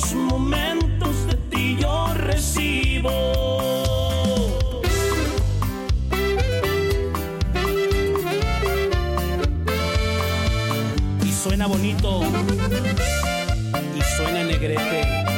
los momentos de ti yo recibo. y suena bonito y suena negrete.